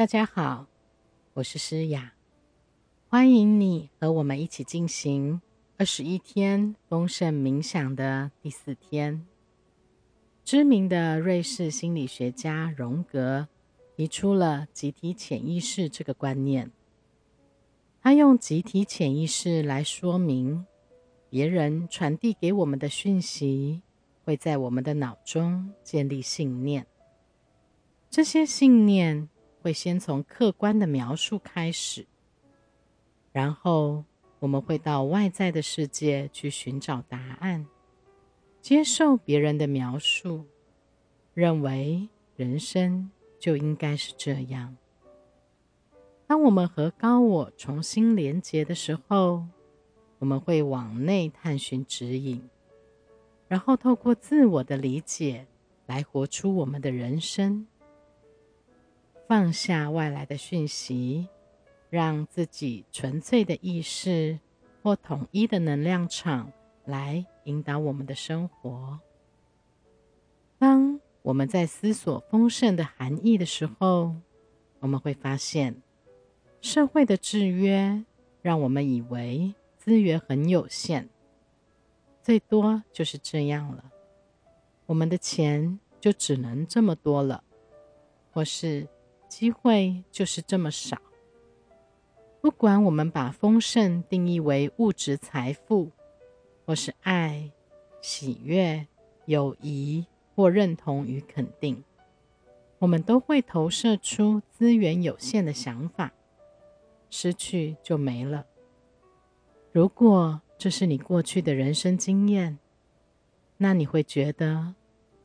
大家好，我是诗雅，欢迎你和我们一起进行二十一天丰盛冥想的第四天。知名的瑞士心理学家荣格提出了集体潜意识这个观念，他用集体潜意识来说明别人传递给我们的讯息会在我们的脑中建立信念，这些信念。会先从客观的描述开始，然后我们会到外在的世界去寻找答案，接受别人的描述，认为人生就应该是这样。当我们和高我重新连结的时候，我们会往内探寻指引，然后透过自我的理解来活出我们的人生。放下外来的讯息，让自己纯粹的意识或统一的能量场来引导我们的生活。当我们在思索丰盛的含义的时候，我们会发现，社会的制约让我们以为资源很有限，最多就是这样了，我们的钱就只能这么多了，或是。机会就是这么少。不管我们把丰盛定义为物质财富，或是爱、喜悦、友谊或认同与肯定，我们都会投射出资源有限的想法。失去就没了。如果这是你过去的人生经验，那你会觉得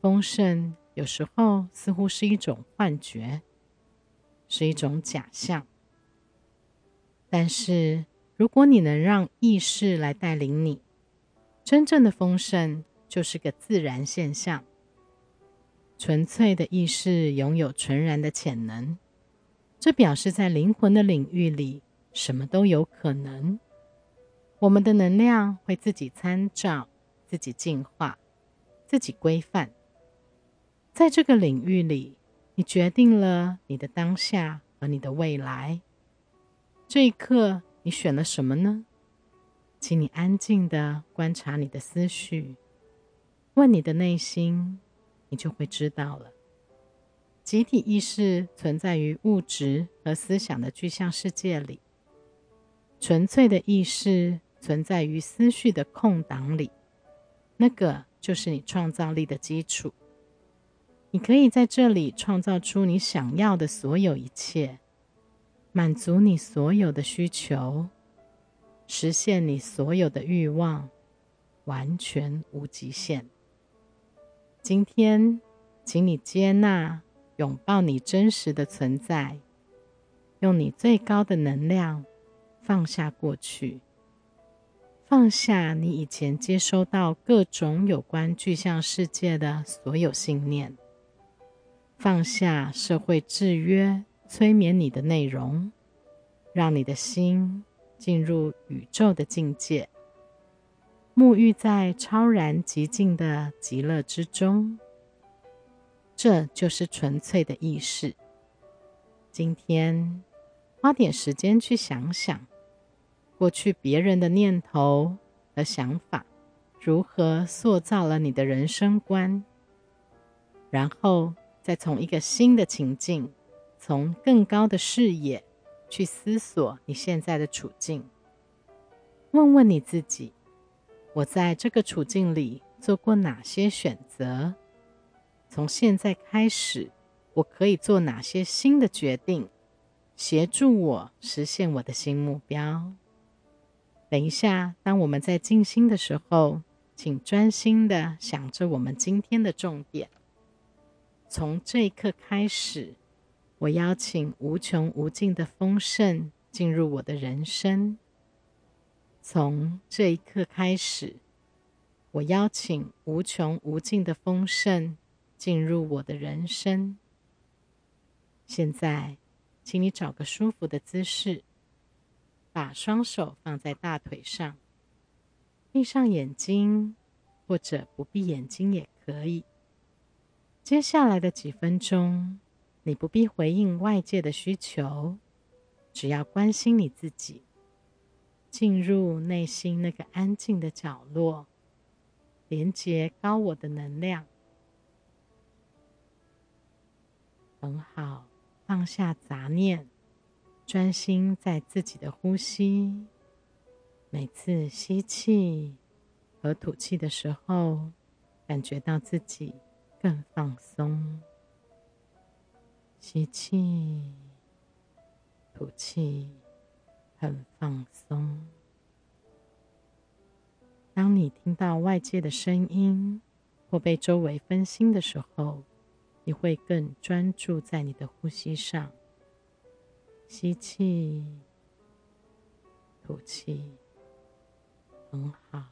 丰盛有时候似乎是一种幻觉。是一种假象，但是如果你能让意识来带领你，真正的丰盛就是个自然现象。纯粹的意识拥有纯然的潜能，这表示在灵魂的领域里，什么都有可能。我们的能量会自己参照、自己进化、自己规范，在这个领域里。你决定了你的当下和你的未来。这一刻，你选了什么呢？请你安静的观察你的思绪，问你的内心，你就会知道了。集体意识存在于物质和思想的具象世界里，纯粹的意识存在于思绪的空档里，那个就是你创造力的基础。你可以在这里创造出你想要的所有一切，满足你所有的需求，实现你所有的欲望，完全无极限。今天，请你接纳、拥抱你真实的存在，用你最高的能量放下过去，放下你以前接收到各种有关具象世界的所有信念。放下社会制约、催眠你的内容，让你的心进入宇宙的境界，沐浴在超然极静的极乐之中。这就是纯粹的意识。今天花点时间去想想，过去别人的念头和想法如何塑造了你的人生观，然后。再从一个新的情境，从更高的视野去思索你现在的处境。问问你自己：我在这个处境里做过哪些选择？从现在开始，我可以做哪些新的决定，协助我实现我的新目标？等一下，当我们在静心的时候，请专心的想着我们今天的重点。从这一刻开始，我邀请无穷无尽的丰盛进入我的人生。从这一刻开始，我邀请无穷无尽的丰盛进入我的人生。现在，请你找个舒服的姿势，把双手放在大腿上，闭上眼睛，或者不闭眼睛也可以。接下来的几分钟，你不必回应外界的需求，只要关心你自己，进入内心那个安静的角落，连接高我的能量，很好，放下杂念，专心在自己的呼吸。每次吸气和吐气的时候，感觉到自己更放松。吸气，吐气，很放松。当你听到外界的声音或被周围分心的时候，你会更专注在你的呼吸上。吸气，吐气，很好。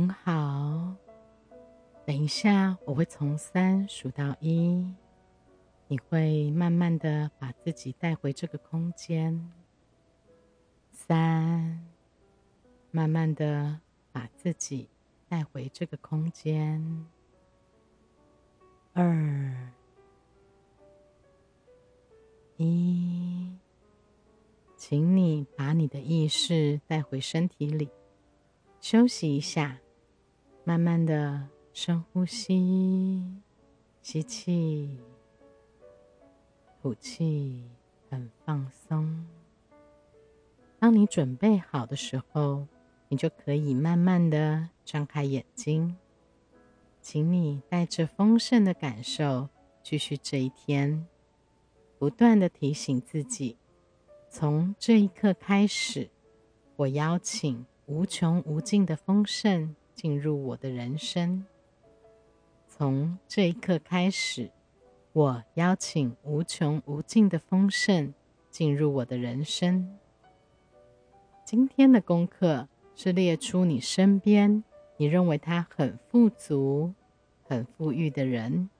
很好，等一下我会从三数到一，你会慢慢的把自己带回这个空间。三，慢慢的把自己带回这个空间。二，一，请你把你的意识带回身体里。休息一下，慢慢的深呼吸，吸气，吐气，很放松。当你准备好的时候，你就可以慢慢的张开眼睛。请你带着丰盛的感受继续这一天，不断的提醒自己，从这一刻开始，我邀请无穷无尽的丰盛进入我的人生。从这一刻开始，我邀请无穷无尽的丰盛进入我的人生。今天的功课是列出你身边你认为他很富足、很富裕的人，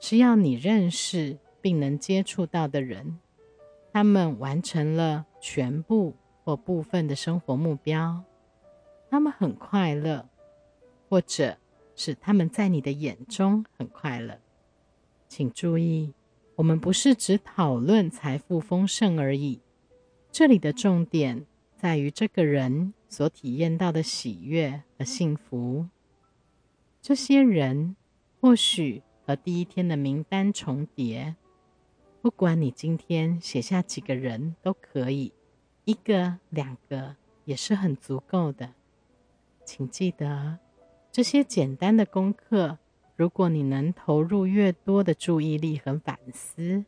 是要你认识并能接触到的人。他们完成了全部或部分的生活目标，他们很快乐，或者是他们在你的眼中很快乐。请注意，我们不是只讨论财富丰盛而已，这里的重点在于这个人所体验到的喜悦和幸福。这些人或许和第一天的名单重叠。不管你今天写下几个人都可以，一个、两个也是很足够的。请记得，这些简单的功课，如果你能投入越多的注意力和反思，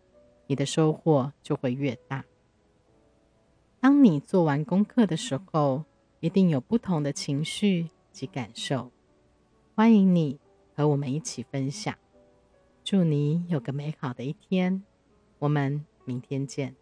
你的收获就会越大。当你做完功课的时候，一定有不同的情绪及感受。欢迎你和我们一起分享。祝你有个美好的一天。我们明天见。